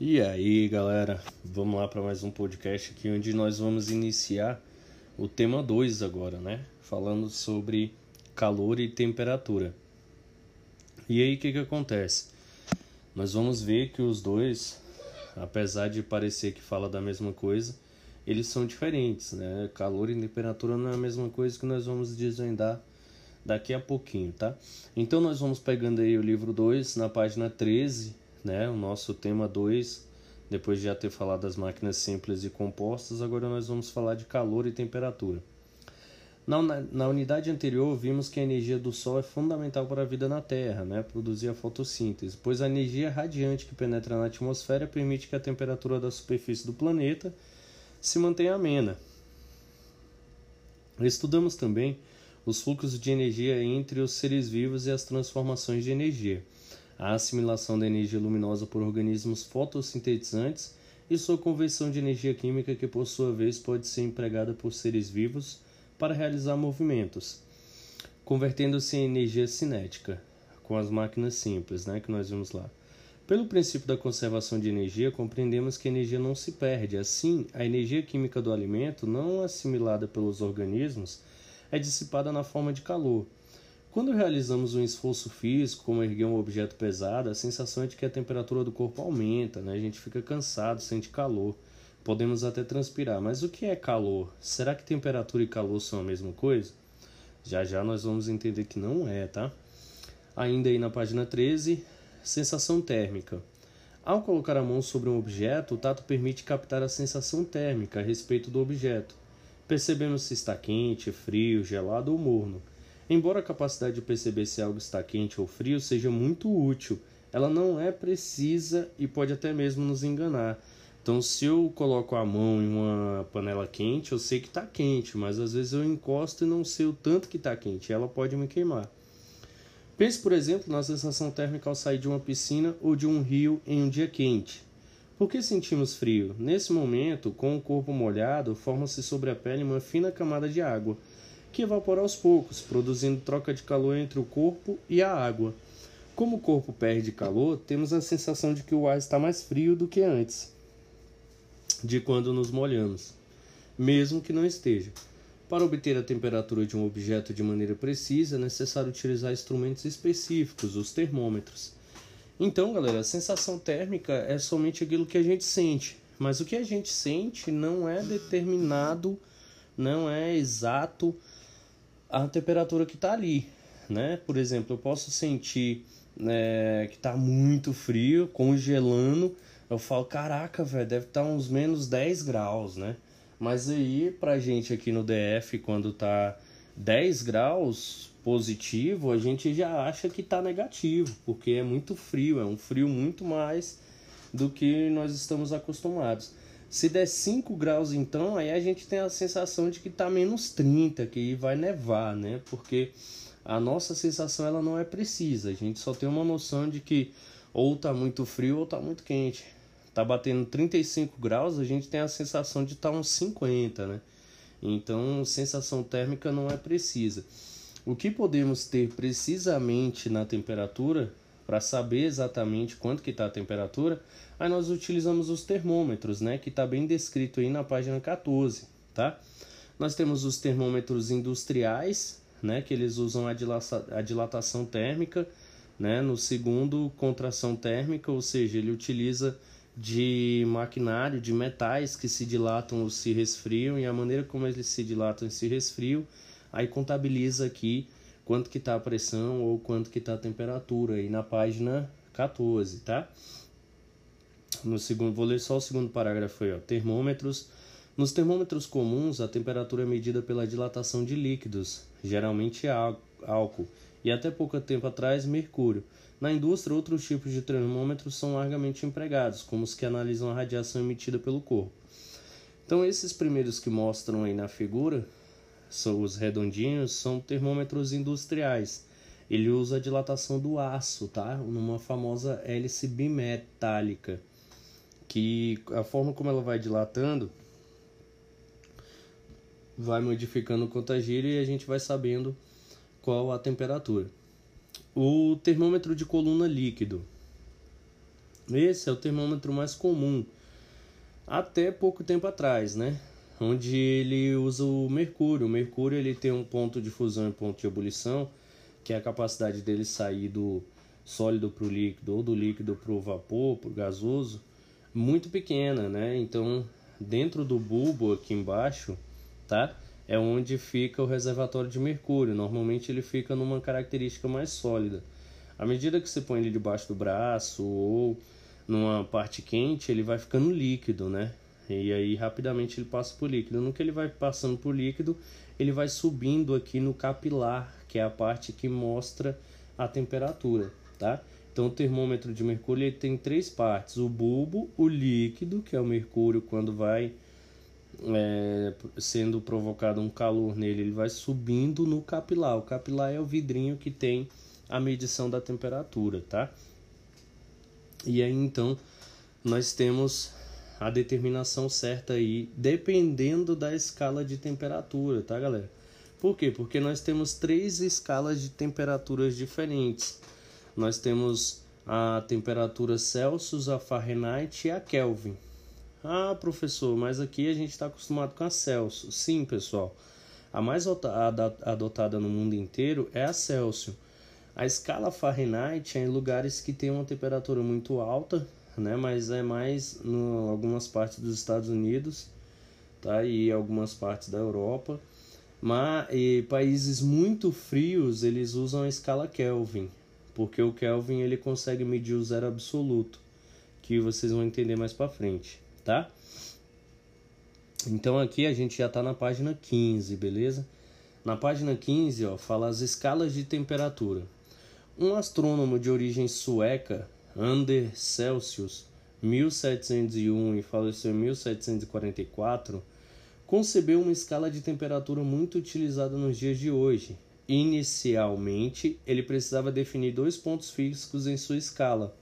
E aí, galera, vamos lá para mais um podcast aqui onde nós vamos iniciar o tema 2 agora, né? Falando sobre calor e temperatura. E aí, o que que acontece? Nós vamos ver que os dois, apesar de parecer que fala da mesma coisa, eles são diferentes, né? Calor e temperatura não é a mesma coisa que nós vamos desvendar daqui a pouquinho, tá? Então nós vamos pegando aí o livro 2 na página 13 né? O nosso tema 2, depois de já ter falado das máquinas simples e compostas, agora nós vamos falar de calor e temperatura. Na, na unidade anterior, vimos que a energia do Sol é fundamental para a vida na Terra, né? produzir a fotossíntese, pois a energia radiante que penetra na atmosfera permite que a temperatura da superfície do planeta se mantenha amena. Estudamos também os fluxos de energia entre os seres vivos e as transformações de energia a assimilação da energia luminosa por organismos fotossintetizantes e sua conversão de energia química, que por sua vez pode ser empregada por seres vivos para realizar movimentos, convertendo-se em energia cinética, com as máquinas simples, né, que nós vimos lá. Pelo princípio da conservação de energia, compreendemos que a energia não se perde. Assim, a energia química do alimento, não assimilada pelos organismos, é dissipada na forma de calor quando realizamos um esforço físico, como erguer um objeto pesado, a sensação é de que a temperatura do corpo aumenta, né? a gente fica cansado, sente calor, podemos até transpirar. Mas o que é calor? Será que temperatura e calor são a mesma coisa? Já já nós vamos entender que não é, tá? Ainda aí na página 13, sensação térmica. Ao colocar a mão sobre um objeto, o tato permite captar a sensação térmica a respeito do objeto. Percebemos se está quente, frio, gelado ou morno. Embora a capacidade de perceber se algo está quente ou frio seja muito útil, ela não é precisa e pode até mesmo nos enganar. Então, se eu coloco a mão em uma panela quente, eu sei que está quente, mas às vezes eu encosto e não sei o tanto que está quente, ela pode me queimar. Pense, por exemplo, na sensação térmica ao sair de uma piscina ou de um rio em um dia quente. Por que sentimos frio? Nesse momento, com o corpo molhado, forma-se sobre a pele uma fina camada de água que evapora aos poucos, produzindo troca de calor entre o corpo e a água. Como o corpo perde calor, temos a sensação de que o ar está mais frio do que antes, de quando nos molhamos, mesmo que não esteja. Para obter a temperatura de um objeto de maneira precisa, é necessário utilizar instrumentos específicos, os termômetros. Então, galera, a sensação térmica é somente aquilo que a gente sente, mas o que a gente sente não é determinado, não é exato a temperatura que está ali, né? Por exemplo, eu posso sentir né, que está muito frio, congelando. Eu falo, caraca, velho, deve estar tá uns menos 10 graus, né? Mas aí, pra gente aqui no DF, quando tá 10 graus positivo, a gente já acha que tá negativo, porque é muito frio, é um frio muito mais do que nós estamos acostumados. Se der 5 graus então, aí a gente tem a sensação de que está menos 30, que vai nevar, né? Porque a nossa sensação ela não é precisa. A gente só tem uma noção de que ou está muito frio ou está muito quente. Tá batendo 35 graus, a gente tem a sensação de estar tá uns 50, né? Então, sensação térmica não é precisa. O que podemos ter precisamente na temperatura para saber exatamente quanto que está a temperatura, aí nós utilizamos os termômetros, né, que está bem descrito aí na página 14, tá? Nós temos os termômetros industriais, né, que eles usam a, a dilatação térmica, né, no segundo contração térmica, ou seja, ele utiliza de maquinário, de metais que se dilatam ou se resfriam, e a maneira como eles se dilatam e se resfriam, aí contabiliza aqui quanto que está a pressão ou quanto que está a temperatura aí na página 14, tá? No segundo, vou ler só o segundo parágrafo aí, ó. Termômetros. Nos termômetros comuns, a temperatura é medida pela dilatação de líquidos, geralmente álcool, e até pouco tempo atrás, mercúrio. Na indústria, outros tipos de termômetros são largamente empregados, como os que analisam a radiação emitida pelo corpo. Então, esses primeiros que mostram aí na figura são os redondinhos, são termômetros industriais. Ele usa a dilatação do aço, tá? Numa famosa hélice bimetálica, que a forma como ela vai dilatando vai modificando o quanto gira e a gente vai sabendo qual a temperatura. O termômetro de coluna líquido. Esse é o termômetro mais comum, até pouco tempo atrás, né? Onde ele usa o mercúrio. O mercúrio ele tem um ponto de fusão e ponto de ebulição, que é a capacidade dele sair do sólido para o líquido ou do líquido para o vapor, para o gasoso, muito pequena, né? Então, dentro do bulbo aqui embaixo, tá? É onde fica o reservatório de mercúrio. Normalmente ele fica numa característica mais sólida. À medida que você põe ele debaixo do braço ou numa parte quente, ele vai ficando líquido, né? E aí rapidamente ele passa por líquido. No que ele vai passando por líquido, ele vai subindo aqui no capilar, que é a parte que mostra a temperatura, tá? Então o termômetro de mercúrio ele tem três partes: o bulbo, o líquido, que é o mercúrio quando vai é, sendo provocado um calor nele, ele vai subindo no capilar. O capilar é o vidrinho que tem a medição da temperatura, tá? E aí então nós temos a determinação certa aí, dependendo da escala de temperatura, tá, galera? Por quê? Porque nós temos três escalas de temperaturas diferentes. Nós temos a temperatura Celsius, a Fahrenheit e a Kelvin. Ah, professor, mas aqui a gente está acostumado com a Celsius. Sim, pessoal. A mais adotada no mundo inteiro é a Celsius. A escala Fahrenheit é em lugares que tem uma temperatura muito alta, né? Mas é mais em algumas partes dos Estados Unidos, tá? E algumas partes da Europa. Mas e países muito frios eles usam a escala Kelvin, porque o Kelvin ele consegue medir o zero absoluto, que vocês vão entender mais para frente tá? Então aqui a gente já está na página 15, beleza? Na página 15, ó, fala as escalas de temperatura. Um astrônomo de origem sueca, Ander Celsius, 1701 e faleceu em 1744, concebeu uma escala de temperatura muito utilizada nos dias de hoje. Inicialmente, ele precisava definir dois pontos fixos em sua escala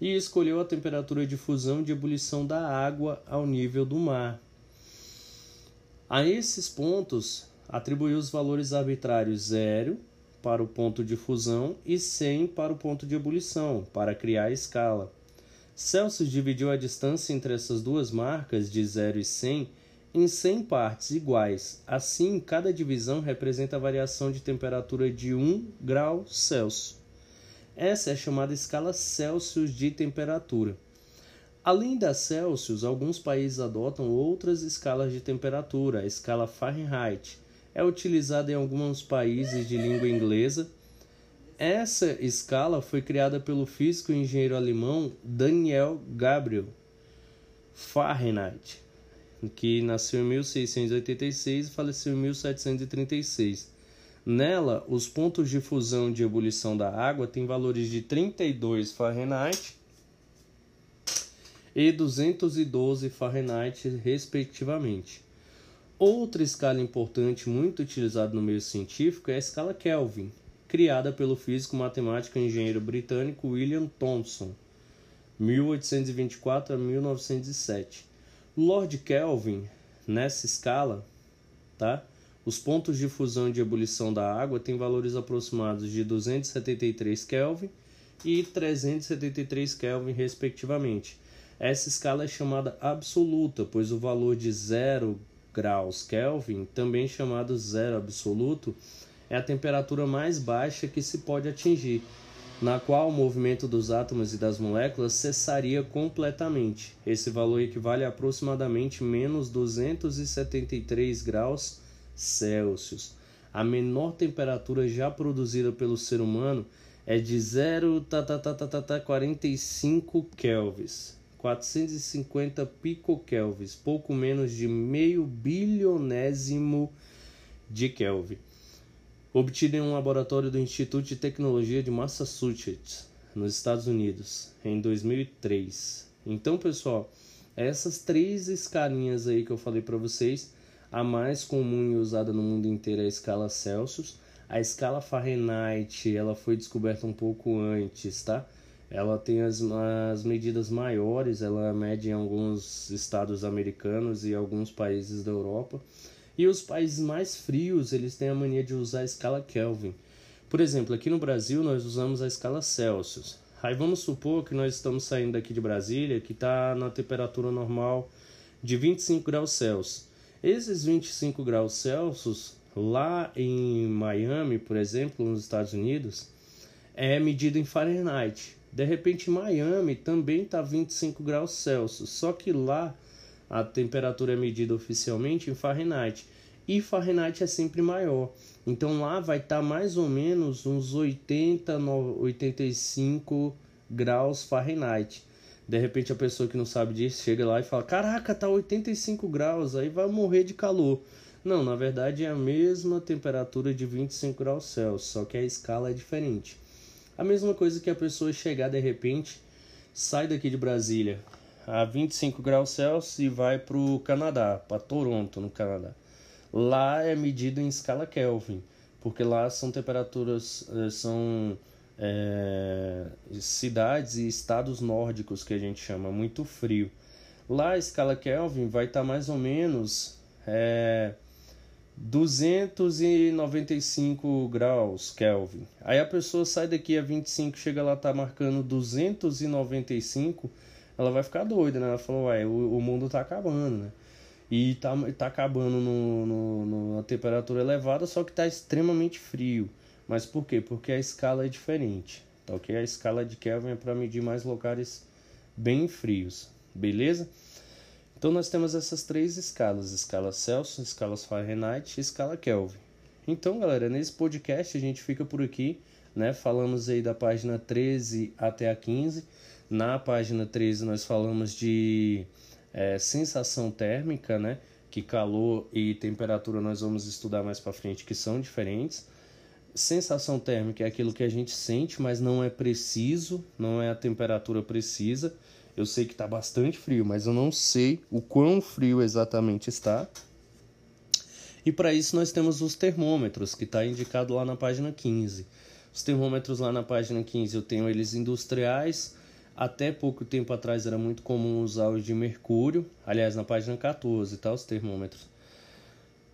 e escolheu a temperatura de fusão de ebulição da água ao nível do mar. A esses pontos, atribuiu os valores arbitrários 0 para o ponto de fusão e 100 para o ponto de ebulição, para criar a escala. Celsius dividiu a distância entre essas duas marcas, de 0 e 100, em 100 partes iguais. Assim, cada divisão representa a variação de temperatura de 1 grau Celsius. Essa é chamada escala Celsius de temperatura. Além da Celsius, alguns países adotam outras escalas de temperatura. A escala Fahrenheit é utilizada em alguns países de língua inglesa. Essa escala foi criada pelo físico e engenheiro alemão Daniel Gabriel Fahrenheit, que nasceu em 1686 e faleceu em 1736. Nela, os pontos de fusão de ebulição da água têm valores de 32 Fahrenheit e 212 Fahrenheit, respectivamente. Outra escala importante muito utilizada no meio científico é a escala Kelvin, criada pelo físico, matemático e engenheiro britânico William Thomson, 1824 a 1907. Lord Kelvin, nessa escala, tá? Os pontos de fusão e de ebulição da água têm valores aproximados de 273 Kelvin e 373 Kelvin, respectivamente. Essa escala é chamada absoluta, pois o valor de 0 graus Kelvin, também chamado zero absoluto, é a temperatura mais baixa que se pode atingir, na qual o movimento dos átomos e das moléculas cessaria completamente. Esse valor equivale a aproximadamente menos 273 graus Celsius. A menor temperatura já produzida pelo ser humano é de 0,45 kelvins, 450 picokelvins, pouco menos de meio bilionésimo de Kelvin, obtido em um laboratório do Instituto de Tecnologia de Massachusetts, nos Estados Unidos, em 2003. Então, pessoal, essas três escalinhas aí que eu falei para vocês a mais comum e usada no mundo inteiro é a escala Celsius. A escala Fahrenheit ela foi descoberta um pouco antes, tá? Ela tem as, as medidas maiores, ela mede em alguns estados americanos e alguns países da Europa. E os países mais frios, eles têm a mania de usar a escala Kelvin. Por exemplo, aqui no Brasil nós usamos a escala Celsius. Aí vamos supor que nós estamos saindo daqui de Brasília, que está na temperatura normal de 25 graus Celsius. Esses 25 graus Celsius, lá em Miami, por exemplo, nos Estados Unidos, é medido em Fahrenheit. De repente, Miami também está 25 graus Celsius, só que lá a temperatura é medida oficialmente em Fahrenheit. E Fahrenheit é sempre maior. Então lá vai estar tá mais ou menos uns 80, 85 graus Fahrenheit. De repente a pessoa que não sabe disso chega lá e fala: Caraca, tá 85 graus, aí vai morrer de calor. Não, na verdade é a mesma temperatura de 25 graus Celsius, só que a escala é diferente. A mesma coisa que a pessoa chegar de repente, sai daqui de Brasília a 25 graus Celsius e vai para o Canadá, para Toronto, no Canadá. Lá é medido em escala Kelvin, porque lá são temperaturas, eh, são é, cidades e estados nórdicos que a gente chama, muito frio. Lá a escala Kelvin vai estar tá mais ou menos é, 295 graus Kelvin. Aí a pessoa sai daqui a 25, chega lá, tá marcando 295, ela vai ficar doida, né? Ela falou, ué, o, o mundo tá acabando, né? E tá, tá acabando no, no, temperatura elevada, só que tá extremamente frio. Mas por quê? Porque a escala é diferente, tá ok? A escala de Kelvin é para medir mais locais bem frios, beleza? Então nós temos essas três escalas, escala Celsius, escala Fahrenheit e escala Kelvin. Então, galera, nesse podcast a gente fica por aqui, né? Falamos aí da página 13 até a 15. Na página 13 nós falamos de é, sensação térmica, né? Que calor e temperatura nós vamos estudar mais para frente, que são diferentes. Sensação térmica é aquilo que a gente sente, mas não é preciso, não é a temperatura precisa. Eu sei que está bastante frio, mas eu não sei o quão frio exatamente está. E para isso nós temos os termômetros, que está indicado lá na página 15. Os termômetros lá na página 15 eu tenho eles industriais, até pouco tempo atrás era muito comum usar os de mercúrio, aliás, na página 14, tá? Os termômetros.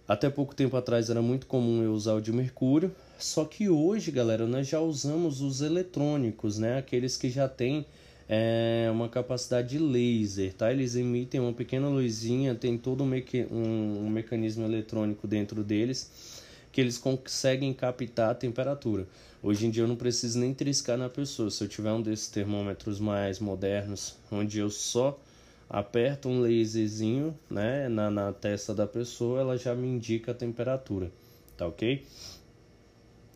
Até pouco tempo atrás era muito comum eu usar o de mercúrio, só que hoje, galera, nós já usamos os eletrônicos, né? Aqueles que já têm é, uma capacidade de laser, tá? Eles emitem uma pequena luzinha, tem todo um, meque um, um mecanismo eletrônico dentro deles que eles conseguem captar a temperatura. Hoje em dia eu não preciso nem triscar na pessoa. Se eu tiver um desses termômetros mais modernos, onde eu só aperto um laserzinho né, na, na testa da pessoa, ela já me indica a temperatura, tá ok?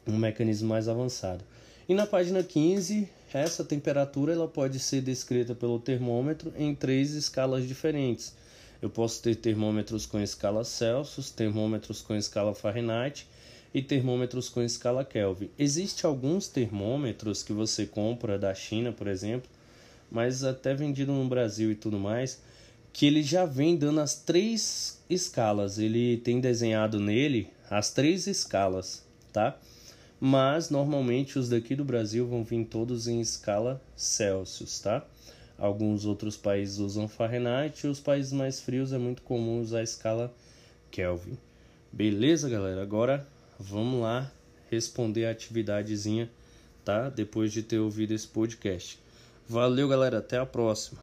Um mecanismo mais avançado. E na página 15, essa temperatura ela pode ser descrita pelo termômetro em três escalas diferentes. Eu posso ter termômetros com escala Celsius, termômetros com escala Fahrenheit e termômetros com escala Kelvin. Existem alguns termômetros que você compra da China, por exemplo, mas até vendido no Brasil e tudo mais, que ele já vem dando as três escalas. Ele tem desenhado nele as três escalas, tá? Mas normalmente os daqui do Brasil vão vir todos em escala Celsius, tá? Alguns outros países usam Fahrenheit e os países mais frios é muito comum usar a escala Kelvin. Beleza, galera? Agora vamos lá responder a atividadezinha, tá? Depois de ter ouvido esse podcast. Valeu, galera. Até a próxima.